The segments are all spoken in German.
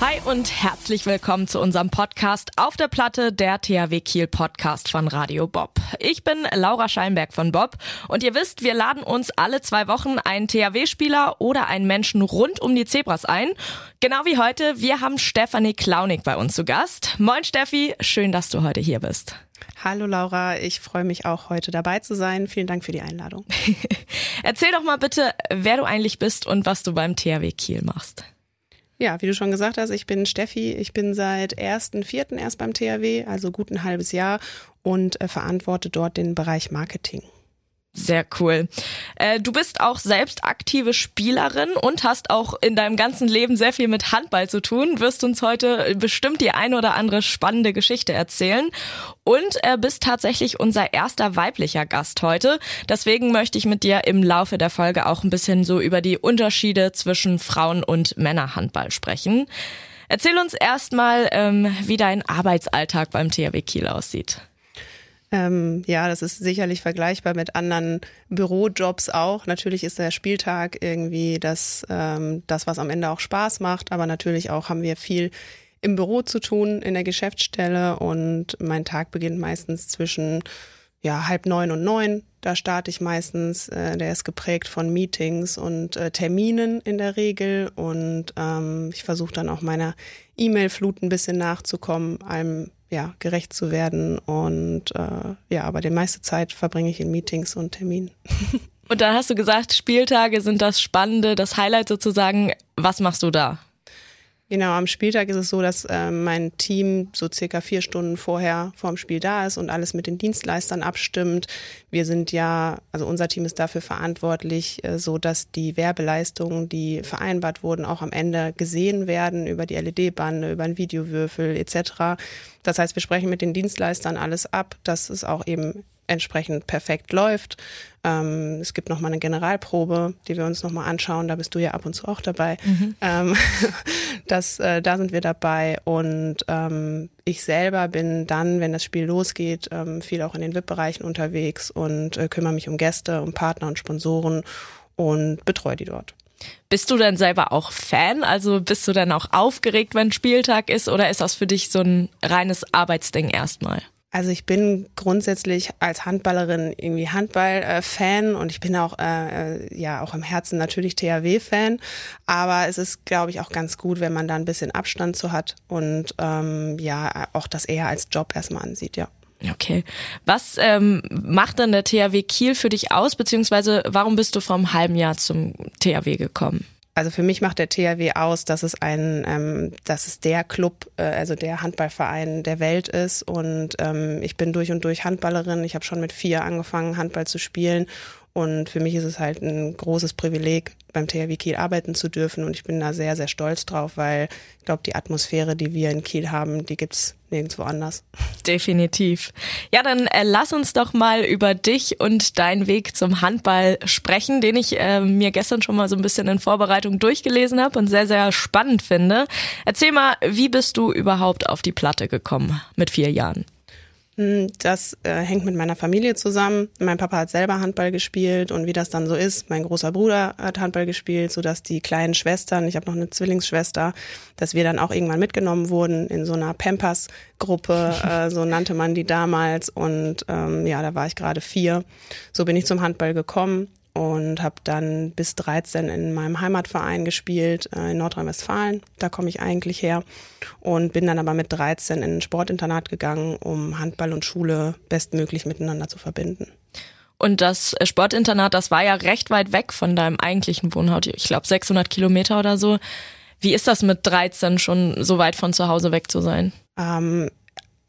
Hi und herzlich willkommen zu unserem Podcast auf der Platte, der THW Kiel Podcast von Radio Bob. Ich bin Laura Scheinberg von Bob und ihr wisst, wir laden uns alle zwei Wochen einen THW-Spieler oder einen Menschen rund um die Zebras ein. Genau wie heute, wir haben Stefanie Klaunig bei uns zu Gast. Moin Steffi, schön, dass du heute hier bist. Hallo Laura, ich freue mich auch heute dabei zu sein. Vielen Dank für die Einladung. Erzähl doch mal bitte, wer du eigentlich bist und was du beim THW Kiel machst. Ja, wie du schon gesagt hast, ich bin Steffi. Ich bin seit 1.4. erst beim THW, also gut ein halbes Jahr und äh, verantworte dort den Bereich Marketing. Sehr cool. Äh, du bist auch selbst aktive Spielerin und hast auch in deinem ganzen Leben sehr viel mit Handball zu tun. Wirst uns heute bestimmt die eine oder andere spannende Geschichte erzählen. Und äh, bist tatsächlich unser erster weiblicher Gast heute. Deswegen möchte ich mit dir im Laufe der Folge auch ein bisschen so über die Unterschiede zwischen Frauen- und Männerhandball sprechen. Erzähl uns erstmal, ähm, wie dein Arbeitsalltag beim THW Kiel aussieht. Ähm, ja, das ist sicherlich vergleichbar mit anderen Bürojobs auch. Natürlich ist der Spieltag irgendwie das, ähm, das, was am Ende auch Spaß macht, aber natürlich auch haben wir viel im Büro zu tun, in der Geschäftsstelle und mein Tag beginnt meistens zwischen ja, halb neun und neun. Da starte ich meistens. Äh, der ist geprägt von Meetings und äh, Terminen in der Regel. Und ähm, ich versuche dann auch meiner E-Mail-Flut ein bisschen nachzukommen, allem ja, gerecht zu werden. Und äh, ja, aber die meiste Zeit verbringe ich in Meetings und Terminen. Und dann hast du gesagt, Spieltage sind das Spannende, das Highlight sozusagen. Was machst du da? Genau, am Spieltag ist es so, dass äh, mein Team so circa vier Stunden vorher vorm Spiel da ist und alles mit den Dienstleistern abstimmt. Wir sind ja, also unser Team ist dafür verantwortlich, äh, so dass die Werbeleistungen, die vereinbart wurden, auch am Ende gesehen werden über die LED-Bande, über einen Videowürfel etc. Das heißt, wir sprechen mit den Dienstleistern alles ab, dass es auch eben entsprechend perfekt läuft. Ähm, es gibt nochmal eine Generalprobe, die wir uns nochmal anschauen. Da bist du ja ab und zu auch dabei. Mhm. Ähm, das, äh, da sind wir dabei. Und ähm, ich selber bin dann, wenn das Spiel losgeht, ähm, viel auch in den VIP-Bereichen unterwegs und äh, kümmere mich um Gäste, um Partner und Sponsoren und betreue die dort. Bist du denn selber auch Fan? Also bist du dann auch aufgeregt, wenn Spieltag ist, oder ist das für dich so ein reines Arbeitsding erstmal? Also ich bin grundsätzlich als Handballerin irgendwie Handball-Fan und ich bin auch äh, äh ja auch im Herzen natürlich THW-Fan. Aber es ist, glaube ich, auch ganz gut, wenn man da ein bisschen Abstand zu hat und ähm, ja auch das eher als Job erstmal ansieht, ja. Okay. Was ähm, macht denn der THW Kiel für dich aus, beziehungsweise warum bist du vor einem halben Jahr zum THW gekommen? Also für mich macht der THW aus, dass es ein, ähm, dass es der Club, äh, also der Handballverein der Welt ist. Und ähm, ich bin durch und durch Handballerin. Ich habe schon mit vier angefangen, Handball zu spielen. Und für mich ist es halt ein großes Privileg, beim THW Kiel arbeiten zu dürfen. Und ich bin da sehr, sehr stolz drauf, weil ich glaube, die Atmosphäre, die wir in Kiel haben, die gibt's nirgendwo anders. Definitiv. Ja, dann äh, lass uns doch mal über dich und deinen Weg zum Handball sprechen, den ich äh, mir gestern schon mal so ein bisschen in Vorbereitung durchgelesen habe und sehr, sehr spannend finde. Erzähl mal, wie bist du überhaupt auf die Platte gekommen mit vier Jahren? Hm, das äh, hängt mit meiner Familie zusammen. Mein Papa hat selber Handball gespielt und wie das dann so ist, mein großer Bruder hat Handball gespielt, so dass die kleinen Schwestern, ich habe noch eine Zwillingsschwester, dass wir dann auch irgendwann mitgenommen wurden in so einer Pampers-Gruppe, äh, so nannte man die damals. Und ähm, ja, da war ich gerade vier. So bin ich zum Handball gekommen und habe dann bis 13 in meinem Heimatverein gespielt äh, in Nordrhein-Westfalen. Da komme ich eigentlich her und bin dann aber mit 13 in ein Sportinternat gegangen, um Handball und Schule bestmöglich miteinander zu verbinden. Und das Sportinternat, das war ja recht weit weg von deinem eigentlichen Wohnhaus. Ich glaube 600 Kilometer oder so. Wie ist das mit 13 schon so weit von zu Hause weg zu sein? Ähm,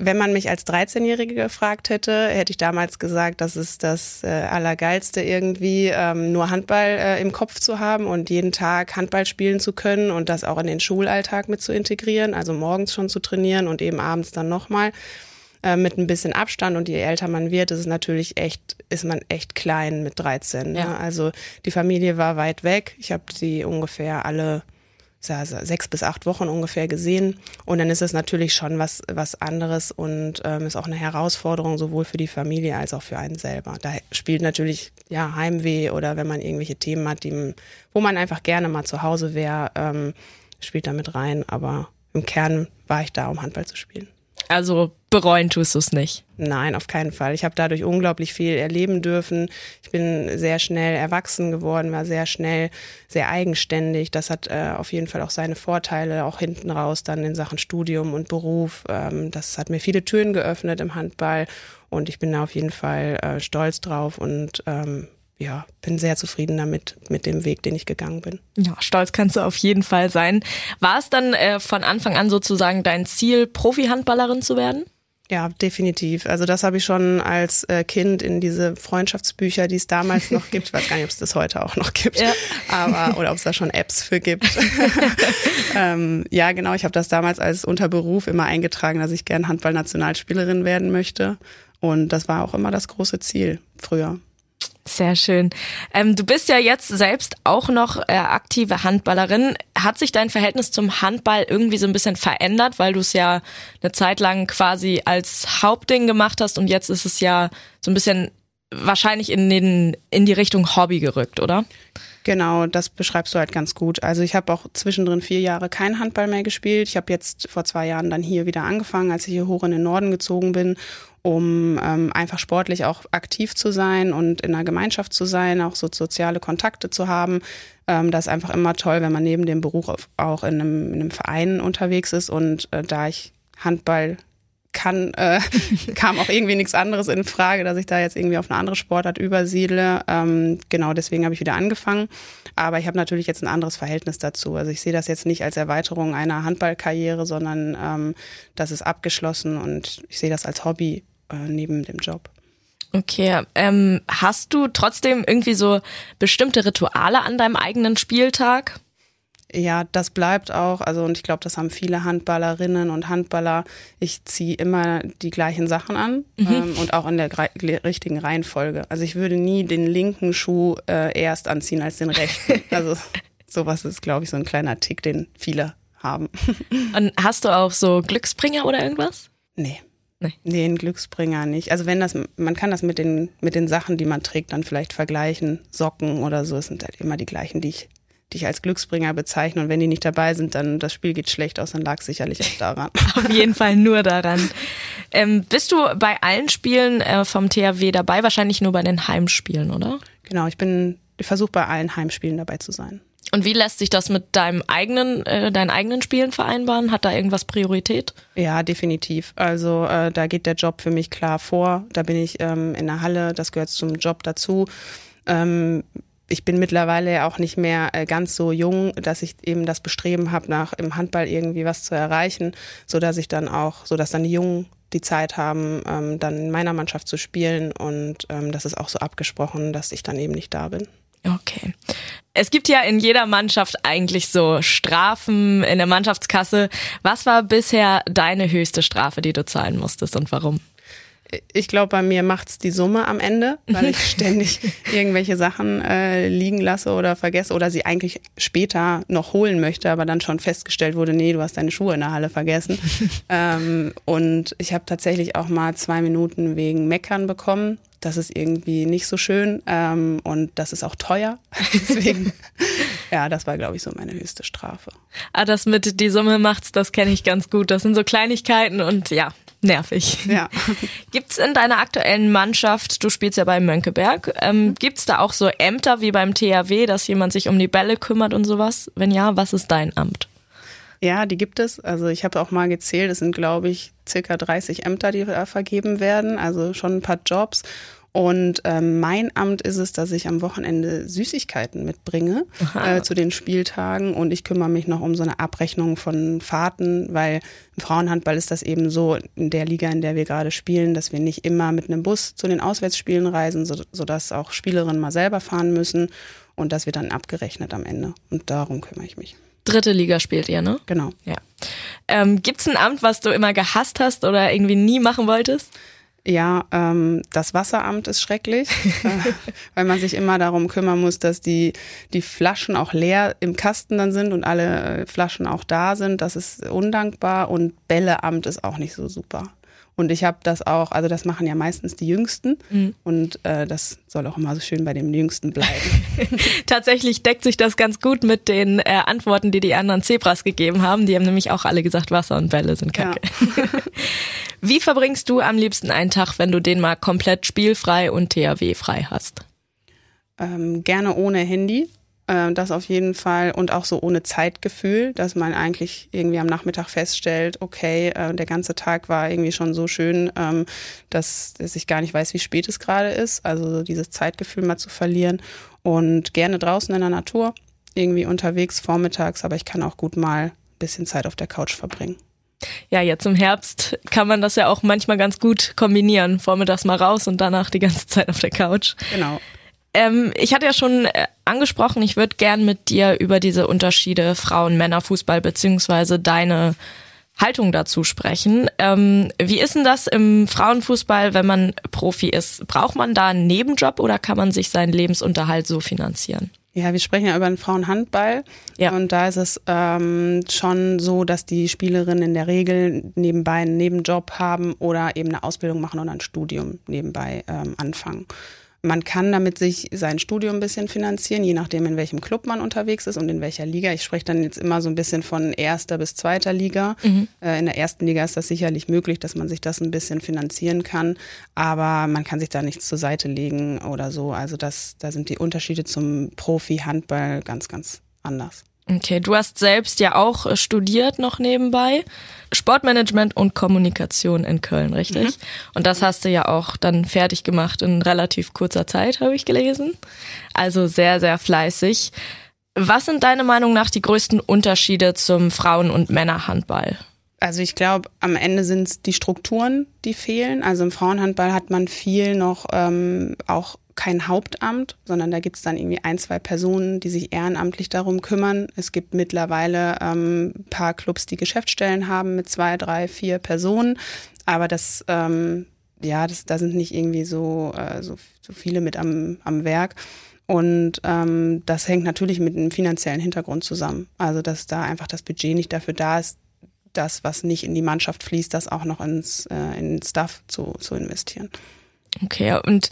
wenn man mich als 13-Jährige gefragt hätte, hätte ich damals gesagt, das ist das äh, Allergeilste irgendwie, ähm, nur Handball äh, im Kopf zu haben und jeden Tag Handball spielen zu können und das auch in den Schulalltag mit zu integrieren, also morgens schon zu trainieren und eben abends dann nochmal äh, mit ein bisschen Abstand und je älter man wird, ist es natürlich echt, ist man echt klein mit 13. Ne? Ja. Also die Familie war weit weg. Ich habe sie ungefähr alle sechs bis acht Wochen ungefähr gesehen. Und dann ist es natürlich schon was, was anderes und ähm, ist auch eine Herausforderung, sowohl für die Familie als auch für einen selber. Da spielt natürlich ja Heimweh oder wenn man irgendwelche Themen hat, die, wo man einfach gerne mal zu Hause wäre, ähm, spielt da mit rein. Aber im Kern war ich da, um Handball zu spielen. Also bereuen tust du es nicht. Nein, auf keinen Fall. Ich habe dadurch unglaublich viel erleben dürfen. Ich bin sehr schnell erwachsen geworden, war sehr schnell sehr eigenständig. Das hat äh, auf jeden Fall auch seine Vorteile, auch hinten raus dann in Sachen Studium und Beruf. Ähm, das hat mir viele Türen geöffnet im Handball und ich bin da auf jeden Fall äh, stolz drauf und ähm, ja, bin sehr zufrieden damit, mit dem Weg, den ich gegangen bin. Ja, stolz kannst du auf jeden Fall sein. War es dann äh, von Anfang an sozusagen dein Ziel, Profi-Handballerin zu werden? Ja, definitiv. Also das habe ich schon als äh, Kind in diese Freundschaftsbücher, die es damals noch gibt. Ich weiß gar nicht, ob es das heute auch noch gibt, ja. aber oder ob es da schon Apps für gibt. ähm, ja, genau. Ich habe das damals als Unterberuf immer eingetragen, dass ich gern Handballnationalspielerin werden möchte. Und das war auch immer das große Ziel früher. Sehr schön. Ähm, du bist ja jetzt selbst auch noch äh, aktive Handballerin. Hat sich dein Verhältnis zum Handball irgendwie so ein bisschen verändert, weil du es ja eine Zeit lang quasi als Hauptding gemacht hast und jetzt ist es ja so ein bisschen wahrscheinlich in, den, in die Richtung Hobby gerückt, oder? Genau, das beschreibst du halt ganz gut. Also ich habe auch zwischendrin vier Jahre kein Handball mehr gespielt. Ich habe jetzt vor zwei Jahren dann hier wieder angefangen, als ich hier hoch in den Norden gezogen bin um ähm, einfach sportlich auch aktiv zu sein und in einer Gemeinschaft zu sein, auch so soziale Kontakte zu haben. Ähm, das ist einfach immer toll, wenn man neben dem Beruf auch in einem, in einem Verein unterwegs ist. Und äh, da ich Handball kann, äh, kam auch irgendwie nichts anderes in Frage, dass ich da jetzt irgendwie auf eine andere Sportart übersiedle. Ähm, genau, deswegen habe ich wieder angefangen. Aber ich habe natürlich jetzt ein anderes Verhältnis dazu. Also ich sehe das jetzt nicht als Erweiterung einer Handballkarriere, sondern ähm, das ist abgeschlossen und ich sehe das als Hobby äh, neben dem Job. Okay, ähm, hast du trotzdem irgendwie so bestimmte Rituale an deinem eigenen Spieltag? Ja, das bleibt auch. Also, und ich glaube, das haben viele Handballerinnen und Handballer. Ich ziehe immer die gleichen Sachen an mhm. ähm, und auch in der richtigen Reihenfolge. Also, ich würde nie den linken Schuh äh, erst anziehen als den rechten. Also, sowas ist, glaube ich, so ein kleiner Tick, den viele haben. Und hast du auch so Glücksbringer oder irgendwas? Nee. Nee. nee, ein Glücksbringer nicht. Also wenn das, man kann das mit den, mit den Sachen, die man trägt, dann vielleicht vergleichen. Socken oder so, es sind halt immer die gleichen, die ich, die ich als Glücksbringer bezeichne. Und wenn die nicht dabei sind, dann das Spiel geht schlecht aus, dann lag es sicherlich auch daran. Auf jeden Fall nur daran. Ähm, bist du bei allen Spielen äh, vom THW dabei? Wahrscheinlich nur bei den Heimspielen, oder? Genau, ich bin, ich versuche bei allen Heimspielen dabei zu sein. Und wie lässt sich das mit deinem eigenen, äh, deinen eigenen Spielen vereinbaren? Hat da irgendwas Priorität? Ja, definitiv. Also äh, da geht der Job für mich klar vor. Da bin ich ähm, in der Halle, das gehört zum Job dazu. Ähm, ich bin mittlerweile auch nicht mehr äh, ganz so jung, dass ich eben das Bestreben habe, nach im Handball irgendwie was zu erreichen, so dass ich dann auch, so dass dann die Jungen die Zeit haben, ähm, dann in meiner Mannschaft zu spielen und ähm, das ist auch so abgesprochen, dass ich dann eben nicht da bin. Okay. Es gibt ja in jeder Mannschaft eigentlich so Strafen in der Mannschaftskasse. Was war bisher deine höchste Strafe, die du zahlen musstest und warum? Ich glaube, bei mir macht's die Summe am Ende, weil ich ständig irgendwelche Sachen äh, liegen lasse oder vergesse oder sie eigentlich später noch holen möchte, aber dann schon festgestellt wurde, nee, du hast deine Schuhe in der Halle vergessen. ähm, und ich habe tatsächlich auch mal zwei Minuten wegen Meckern bekommen das ist irgendwie nicht so schön ähm, und das ist auch teuer. Deswegen, ja, das war, glaube ich, so meine höchste Strafe. Ah, das mit die Summe macht's, das kenne ich ganz gut. Das sind so Kleinigkeiten und ja, nervig. Ja. Gibt's in deiner aktuellen Mannschaft, du spielst ja bei Mönckeberg, ähm, gibt's da auch so Ämter wie beim THW, dass jemand sich um die Bälle kümmert und sowas? Wenn ja, was ist dein Amt? Ja, die gibt es. Also ich habe auch mal gezählt, es sind, glaube ich, circa 30 Ämter, die vergeben werden, also schon ein paar Jobs. Und ähm, mein Amt ist es, dass ich am Wochenende Süßigkeiten mitbringe äh, zu den Spieltagen und ich kümmere mich noch um so eine Abrechnung von Fahrten, weil im Frauenhandball ist das eben so in der Liga, in der wir gerade spielen, dass wir nicht immer mit einem Bus zu den Auswärtsspielen reisen, so, sodass auch Spielerinnen mal selber fahren müssen und das wird dann abgerechnet am Ende. Und darum kümmere ich mich. Dritte Liga spielt ihr, ne? Genau. Ja. Ähm, Gibt es ein Amt, was du immer gehasst hast oder irgendwie nie machen wolltest? Ja, ähm, das Wasseramt ist schrecklich, äh, weil man sich immer darum kümmern muss, dass die, die Flaschen auch leer im Kasten dann sind und alle äh, Flaschen auch da sind. Das ist undankbar und Bälleamt ist auch nicht so super. Und ich habe das auch, also das machen ja meistens die Jüngsten mhm. und äh, das soll auch immer so schön bei dem Jüngsten bleiben. Tatsächlich deckt sich das ganz gut mit den äh, Antworten, die die anderen Zebras gegeben haben. Die haben nämlich auch alle gesagt, Wasser und Bälle sind kacke. Ja. Wie verbringst du am liebsten einen Tag, wenn du den mal komplett spielfrei und THW-frei hast? Ähm, gerne ohne Handy. Äh, das auf jeden Fall und auch so ohne Zeitgefühl, dass man eigentlich irgendwie am Nachmittag feststellt, okay, äh, der ganze Tag war irgendwie schon so schön, ähm, dass, dass ich gar nicht weiß, wie spät es gerade ist. Also dieses Zeitgefühl mal zu verlieren und gerne draußen in der Natur, irgendwie unterwegs vormittags, aber ich kann auch gut mal ein bisschen Zeit auf der Couch verbringen. Ja, jetzt im Herbst kann man das ja auch manchmal ganz gut kombinieren. Vormittags mal raus und danach die ganze Zeit auf der Couch. Genau. Ähm, ich hatte ja schon äh, angesprochen, ich würde gern mit dir über diese Unterschiede Frauen-Männer-Fußball beziehungsweise deine Haltung dazu sprechen. Ähm, wie ist denn das im Frauenfußball, wenn man Profi ist? Braucht man da einen Nebenjob oder kann man sich seinen Lebensunterhalt so finanzieren? Ja, wir sprechen ja über den Frauenhandball. Ja. Und da ist es ähm, schon so, dass die Spielerinnen in der Regel nebenbei einen Nebenjob haben oder eben eine Ausbildung machen oder ein Studium nebenbei ähm, anfangen. Man kann damit sich sein Studium ein bisschen finanzieren, je nachdem, in welchem Club man unterwegs ist und in welcher Liga. Ich spreche dann jetzt immer so ein bisschen von erster bis zweiter Liga. Mhm. Äh, in der ersten Liga ist das sicherlich möglich, dass man sich das ein bisschen finanzieren kann, aber man kann sich da nichts zur Seite legen oder so. Also das, da sind die Unterschiede zum Profi-Handball ganz, ganz anders. Okay, du hast selbst ja auch äh, studiert noch nebenbei. Sportmanagement und Kommunikation in Köln, richtig? Mhm. Und das hast du ja auch dann fertig gemacht in relativ kurzer Zeit, habe ich gelesen. Also sehr, sehr fleißig. Was sind deiner Meinung nach die größten Unterschiede zum Frauen- und Männerhandball? Also ich glaube, am Ende sind es die Strukturen, die fehlen. Also im Frauenhandball hat man viel noch ähm, auch kein Hauptamt, sondern da gibt es dann irgendwie ein, zwei Personen, die sich ehrenamtlich darum kümmern. Es gibt mittlerweile ähm, paar Clubs, die Geschäftsstellen haben mit zwei, drei, vier Personen. Aber das, ähm, ja, das, da sind nicht irgendwie so, äh, so, so viele mit am, am Werk. Und ähm, das hängt natürlich mit einem finanziellen Hintergrund zusammen. Also dass da einfach das Budget nicht dafür da ist, das, was nicht in die Mannschaft fließt, das auch noch ins äh, in Staff zu, zu investieren. Okay, und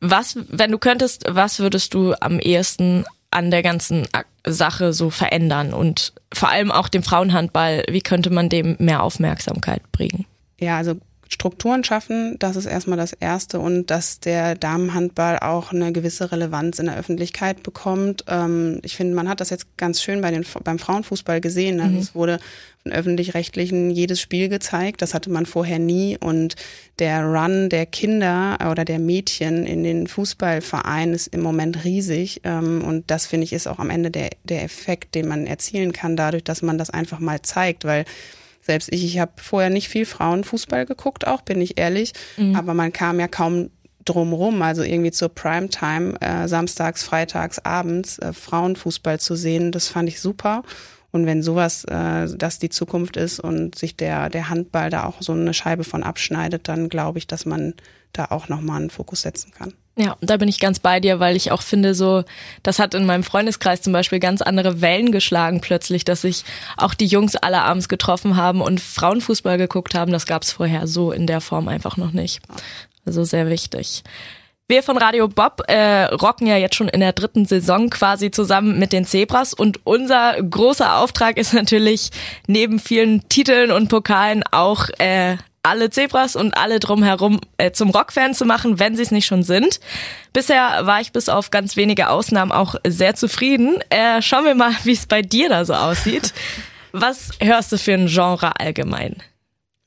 was, wenn du könntest, was würdest du am ehesten an der ganzen Sache so verändern und vor allem auch dem Frauenhandball, wie könnte man dem mehr Aufmerksamkeit bringen? Ja, also Strukturen schaffen, das ist erstmal das Erste und dass der Damenhandball auch eine gewisse Relevanz in der Öffentlichkeit bekommt. Ähm, ich finde, man hat das jetzt ganz schön bei den, beim Frauenfußball gesehen. Also mhm. Es wurde von öffentlich-rechtlichen jedes Spiel gezeigt. Das hatte man vorher nie. Und der Run der Kinder oder der Mädchen in den Fußballverein ist im Moment riesig. Ähm, und das finde ich ist auch am Ende der, der Effekt, den man erzielen kann, dadurch, dass man das einfach mal zeigt, weil selbst ich, ich habe vorher nicht viel Frauenfußball geguckt, auch bin ich ehrlich, mhm. aber man kam ja kaum drumrum, also irgendwie zur Primetime, äh, samstags, freitags, abends äh, Frauenfußball zu sehen, das fand ich super. Und wenn sowas äh, das die Zukunft ist und sich der, der Handball da auch so eine Scheibe von abschneidet, dann glaube ich, dass man da auch nochmal einen Fokus setzen kann. Ja, da bin ich ganz bei dir, weil ich auch finde, so, das hat in meinem Freundeskreis zum Beispiel ganz andere Wellen geschlagen plötzlich, dass sich auch die Jungs alle abends getroffen haben und Frauenfußball geguckt haben. Das gab es vorher so in der Form einfach noch nicht. Also sehr wichtig. Wir von Radio Bob äh, rocken ja jetzt schon in der dritten Saison quasi zusammen mit den Zebras und unser großer Auftrag ist natürlich neben vielen Titeln und Pokalen auch äh, alle Zebras und alle drumherum äh, zum Rockfan zu machen, wenn sie es nicht schon sind. Bisher war ich bis auf ganz wenige Ausnahmen auch sehr zufrieden. Äh, schauen wir mal, wie es bei dir da so aussieht. Was hörst du für ein Genre allgemein?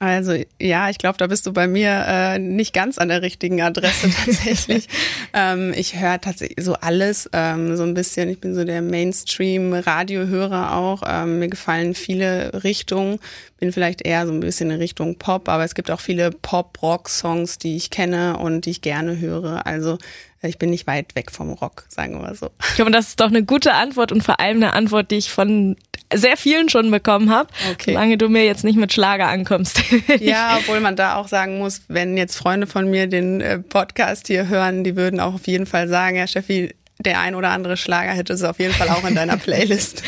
Also ja, ich glaube, da bist du bei mir äh, nicht ganz an der richtigen Adresse tatsächlich. ähm, ich höre tatsächlich so alles, ähm, so ein bisschen. Ich bin so der Mainstream-Radiohörer auch. Ähm, mir gefallen viele Richtungen. Bin vielleicht eher so ein bisschen in Richtung Pop, aber es gibt auch viele Pop-Rock-Songs, die ich kenne und die ich gerne höre. Also ich bin nicht weit weg vom Rock, sagen wir so. Ich glaube, das ist doch eine gute Antwort und vor allem eine Antwort, die ich von sehr vielen schon bekommen habe, okay. solange du mir jetzt nicht mit Schlager ankommst. Ja, obwohl man da auch sagen muss, wenn jetzt Freunde von mir den äh, Podcast hier hören, die würden auch auf jeden Fall sagen, ja Steffi, der ein oder andere Schlager hätte es auf jeden Fall auch in deiner Playlist.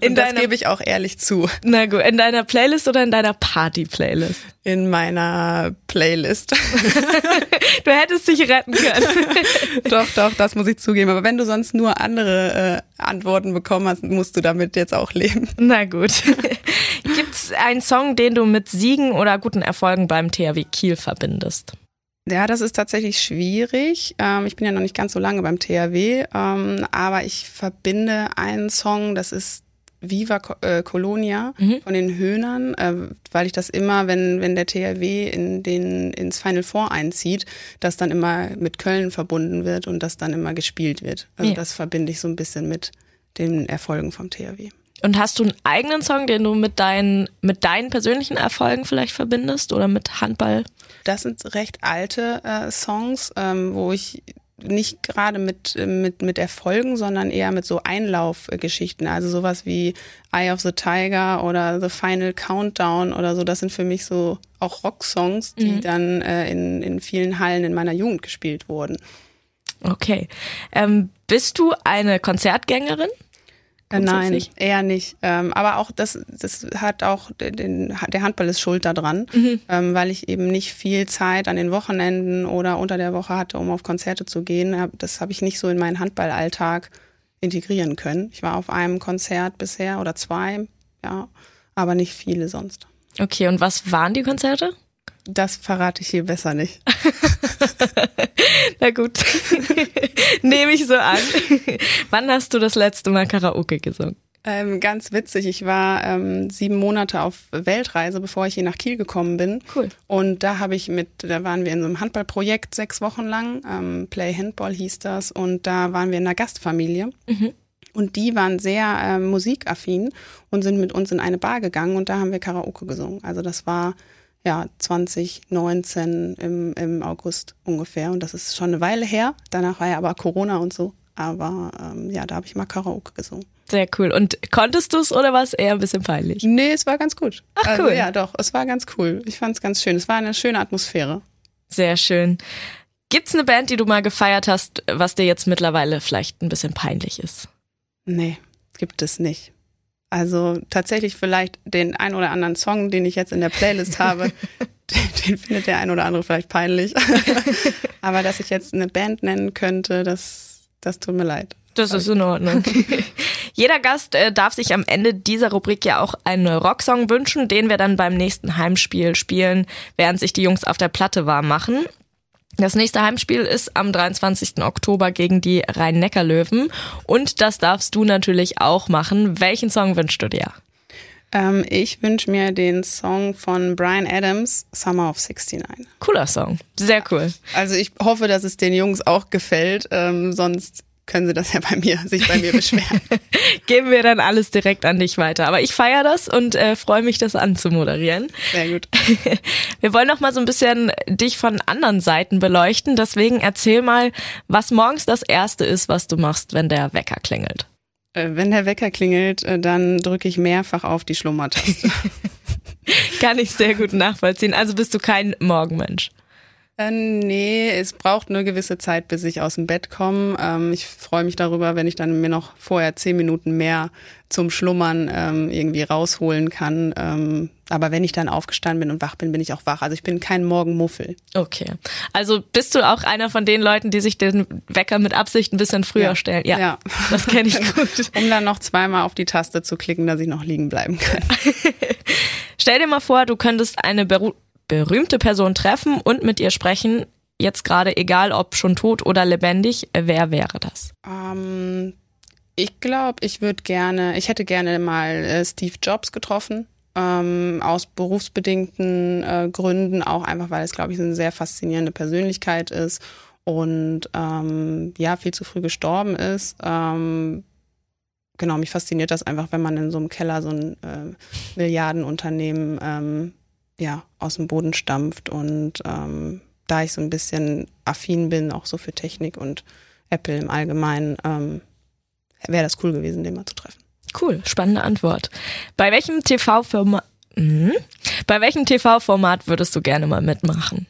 in das gebe ich auch ehrlich zu. Na gut, in deiner Playlist oder in deiner Party-Playlist? In meiner Playlist. du hättest dich retten können. doch, doch, das muss ich zugeben. Aber wenn du sonst nur andere äh, Antworten bekommen hast, musst du damit jetzt auch leben. Na gut. Gibt's einen Song, den du mit Siegen oder guten Erfolgen beim THW Kiel verbindest? Ja, das ist tatsächlich schwierig. Ähm, ich bin ja noch nicht ganz so lange beim THW, ähm, aber ich verbinde einen Song, das ist Viva äh, Colonia mhm. von den Höhnern, äh, weil ich das immer, wenn, wenn der THW in den, ins Final Four einzieht, das dann immer mit Köln verbunden wird und das dann immer gespielt wird. Also ja. das verbinde ich so ein bisschen mit den Erfolgen vom THW. Und hast du einen eigenen Song, den du mit deinen, mit deinen persönlichen Erfolgen vielleicht verbindest oder mit Handball? Das sind recht alte äh, Songs, ähm, wo ich nicht gerade mit, mit, mit Erfolgen, sondern eher mit so Einlaufgeschichten. Also sowas wie Eye of the Tiger oder The Final Countdown oder so. Das sind für mich so auch Rocksongs, die mhm. dann äh, in, in vielen Hallen in meiner Jugend gespielt wurden. Okay. Ähm, bist du eine Konzertgängerin? Äh, nein, eher nicht. Ähm, aber auch das, das hat auch den, der Handball ist schuld daran, mhm. ähm, weil ich eben nicht viel Zeit an den Wochenenden oder unter der Woche hatte, um auf Konzerte zu gehen. Das habe ich nicht so in meinen Handballalltag integrieren können. Ich war auf einem Konzert bisher oder zwei, ja, aber nicht viele sonst. Okay, und was waren die Konzerte? Das verrate ich hier besser nicht. Na gut, nehme ich so an. Wann hast du das letzte Mal Karaoke gesungen? Ähm, ganz witzig. Ich war ähm, sieben Monate auf Weltreise, bevor ich hier nach Kiel gekommen bin. Cool. Und da habe ich mit, da waren wir in so einem Handballprojekt sechs Wochen lang. Ähm, Play Handball hieß das. Und da waren wir in einer Gastfamilie. Mhm. Und die waren sehr äh, musikaffin und sind mit uns in eine Bar gegangen und da haben wir Karaoke gesungen. Also das war ja, 2019 im, im August ungefähr. Und das ist schon eine Weile her. Danach war ja aber Corona und so. Aber ähm, ja, da habe ich mal Karaoke gesungen. Sehr cool. Und konntest du es oder war es eher ein bisschen peinlich? Nee, es war ganz gut. Ach also, cool. Ja, doch, es war ganz cool. Ich fand es ganz schön. Es war eine schöne Atmosphäre. Sehr schön. Gibt's eine Band, die du mal gefeiert hast, was dir jetzt mittlerweile vielleicht ein bisschen peinlich ist? Nee, gibt es nicht. Also tatsächlich vielleicht den ein oder anderen Song, den ich jetzt in der Playlist habe, den, den findet der ein oder andere vielleicht peinlich. Aber dass ich jetzt eine Band nennen könnte, das, das tut mir leid. Das ist in Ordnung. Jeder Gast äh, darf sich am Ende dieser Rubrik ja auch einen Rocksong wünschen, den wir dann beim nächsten Heimspiel spielen, während sich die Jungs auf der Platte warm machen. Das nächste Heimspiel ist am 23. Oktober gegen die Rhein-Neckar-Löwen. Und das darfst du natürlich auch machen. Welchen Song wünschst du dir? Ähm, ich wünsche mir den Song von Brian Adams, Summer of 69. Cooler Song. Sehr cool. Also ich hoffe, dass es den Jungs auch gefällt. Ähm, sonst können sie das ja bei mir, sich bei mir beschweren. Geben wir dann alles direkt an dich weiter. Aber ich feiere das und äh, freue mich, das anzumoderieren. Sehr gut. Wir wollen noch mal so ein bisschen dich von anderen Seiten beleuchten. Deswegen erzähl mal, was morgens das Erste ist, was du machst, wenn der Wecker klingelt. Äh, wenn der Wecker klingelt, äh, dann drücke ich mehrfach auf die Schlummertaste. Kann ich sehr gut nachvollziehen. Also bist du kein Morgenmensch. Äh, nee, es braucht eine gewisse Zeit, bis ich aus dem Bett komme. Ähm, ich freue mich darüber, wenn ich dann mir noch vorher zehn Minuten mehr zum Schlummern ähm, irgendwie rausholen kann. Ähm, aber wenn ich dann aufgestanden bin und wach bin, bin ich auch wach. Also ich bin kein Morgenmuffel. Okay. Also bist du auch einer von den Leuten, die sich den Wecker mit Absicht ein bisschen früher ja. stellen? Ja, ja. das kenne ich gut. um dann noch zweimal auf die Taste zu klicken, dass ich noch liegen bleiben kann. Stell dir mal vor, du könntest eine Beru berühmte Person treffen und mit ihr sprechen, jetzt gerade egal ob schon tot oder lebendig, wer wäre das? Ähm, ich glaube, ich würde gerne, ich hätte gerne mal äh, Steve Jobs getroffen. Ähm, aus berufsbedingten äh, Gründen, auch einfach, weil es, glaube ich, eine sehr faszinierende Persönlichkeit ist und ähm, ja, viel zu früh gestorben ist. Ähm, genau, mich fasziniert das einfach, wenn man in so einem Keller so ein äh, Milliardenunternehmen ähm, ja, aus dem Boden stampft und ähm, da ich so ein bisschen affin bin, auch so für Technik und Apple im Allgemeinen, ähm, wäre das cool gewesen, den mal zu treffen. Cool, spannende Antwort. Bei welchem TV-Format mhm. Bei welchem TV-Format würdest du gerne mal mitmachen?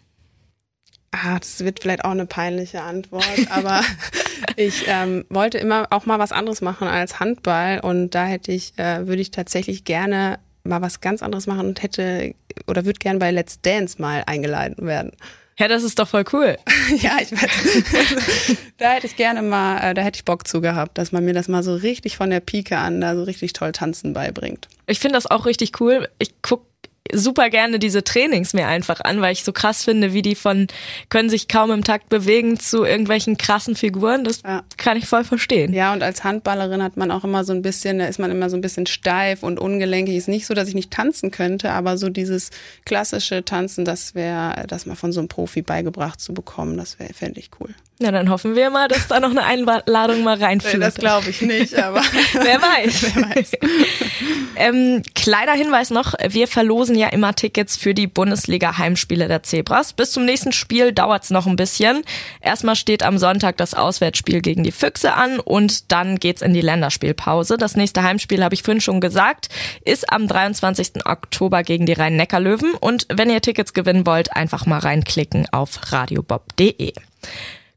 Ah, das wird vielleicht auch eine peinliche Antwort, aber ich ähm, wollte immer auch mal was anderes machen als Handball und da hätte ich, äh, würde ich tatsächlich gerne mal was ganz anderes machen und hätte oder würde gerne bei Let's Dance mal eingeladen werden. Ja, das ist doch voll cool. ja, ich weiß. da hätte ich gerne mal, äh, da hätte ich Bock zu gehabt, dass man mir das mal so richtig von der Pike an da so richtig toll tanzen beibringt. Ich finde das auch richtig cool. Ich gucke super gerne diese Trainings mir einfach an, weil ich so krass finde, wie die von können sich kaum im Takt bewegen zu irgendwelchen krassen Figuren. Das ja. kann ich voll verstehen. Ja, und als Handballerin hat man auch immer so ein bisschen, da ist man immer so ein bisschen steif und ungelenkig. Ist nicht so, dass ich nicht tanzen könnte, aber so dieses klassische Tanzen, das wäre, das mal von so einem Profi beigebracht zu bekommen, das wäre, fände ich cool. Na, dann hoffen wir mal, dass da noch eine Einladung mal reinführt. Das glaube ich nicht, aber wer weiß. Wer weiß. ähm, kleiner Hinweis noch, wir verlosen ja immer Tickets für die Bundesliga-Heimspiele der Zebras. Bis zum nächsten Spiel dauert's noch ein bisschen. Erstmal steht am Sonntag das Auswärtsspiel gegen die Füchse an und dann geht's in die Länderspielpause. Das nächste Heimspiel, habe ich vorhin schon gesagt, ist am 23. Oktober gegen die Rhein-Neckar-Löwen. Und wenn ihr Tickets gewinnen wollt, einfach mal reinklicken auf radiobob.de.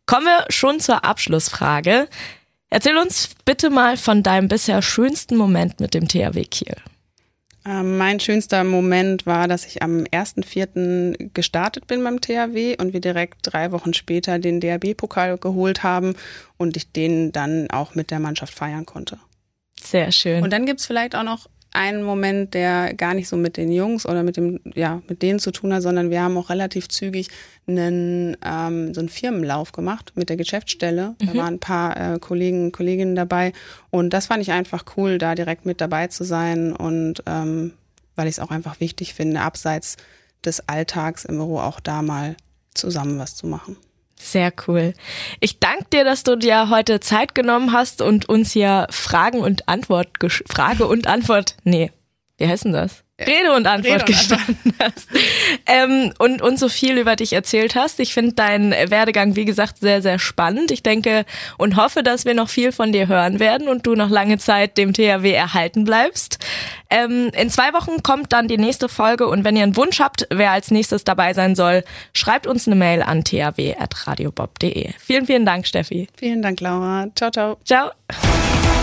Kommen wir schon zur Abschlussfrage. Erzähl uns bitte mal von deinem bisher schönsten Moment mit dem THW Kiel. Ähm, mein schönster Moment war, dass ich am 1.4. gestartet bin beim THW und wir direkt drei Wochen später den DRB-Pokal geholt haben und ich den dann auch mit der Mannschaft feiern konnte. Sehr schön. Und dann gibt's vielleicht auch noch einen Moment, der gar nicht so mit den Jungs oder mit dem, ja, mit denen zu tun hat, sondern wir haben auch relativ zügig einen, ähm, so einen Firmenlauf gemacht mit der Geschäftsstelle. Mhm. Da waren ein paar äh, Kollegen, Kolleginnen dabei und das fand ich einfach cool, da direkt mit dabei zu sein und ähm, weil ich es auch einfach wichtig finde, abseits des Alltags im Büro auch da mal zusammen was zu machen. Sehr cool. Ich danke dir, dass du dir heute Zeit genommen hast und uns hier Fragen und Antwort, Frage und Antwort, nee, wie heißt denn das? Rede und Antwort Rede und gestanden hast ähm, und uns so viel über dich erzählt hast. Ich finde deinen Werdegang, wie gesagt, sehr, sehr spannend. Ich denke und hoffe, dass wir noch viel von dir hören werden und du noch lange Zeit dem THW erhalten bleibst. Ähm, in zwei Wochen kommt dann die nächste Folge und wenn ihr einen Wunsch habt, wer als nächstes dabei sein soll, schreibt uns eine Mail an thw.radiobob.de. Vielen, vielen Dank, Steffi. Vielen Dank, Laura. Ciao, ciao. Ciao.